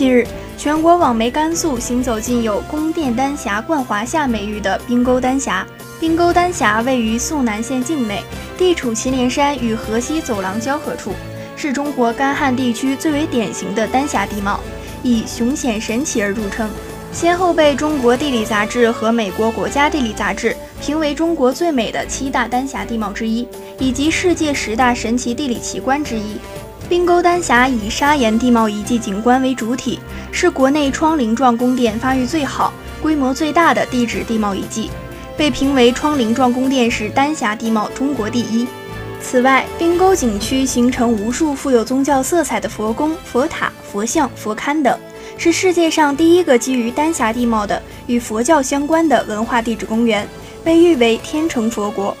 近日，全国网媒甘肃行走进有“宫殿丹霞冠华夏”美誉的冰沟丹霞。冰沟丹霞位于肃南县境内，地处祁连山与河西走廊交合处，是中国干旱地区最为典型的丹霞地貌，以雄险神奇而著称，先后被《中国地理》杂志和美国国家地理杂志评为中国最美的七大丹霞地貌之一，以及世界十大神奇地理奇观之一。冰沟丹霞以砂岩地貌遗迹景观为主体，是国内窗棂状宫殿发育最好、规模最大的地质地貌遗迹。被评为窗棂状宫殿是丹霞地貌中国第一。此外，冰沟景区形成无数富有宗教色彩的佛宫、佛塔、佛像、佛龛等，是世界上第一个基于丹霞地貌的与佛教相关的文化地质公园，被誉为“天成佛国”。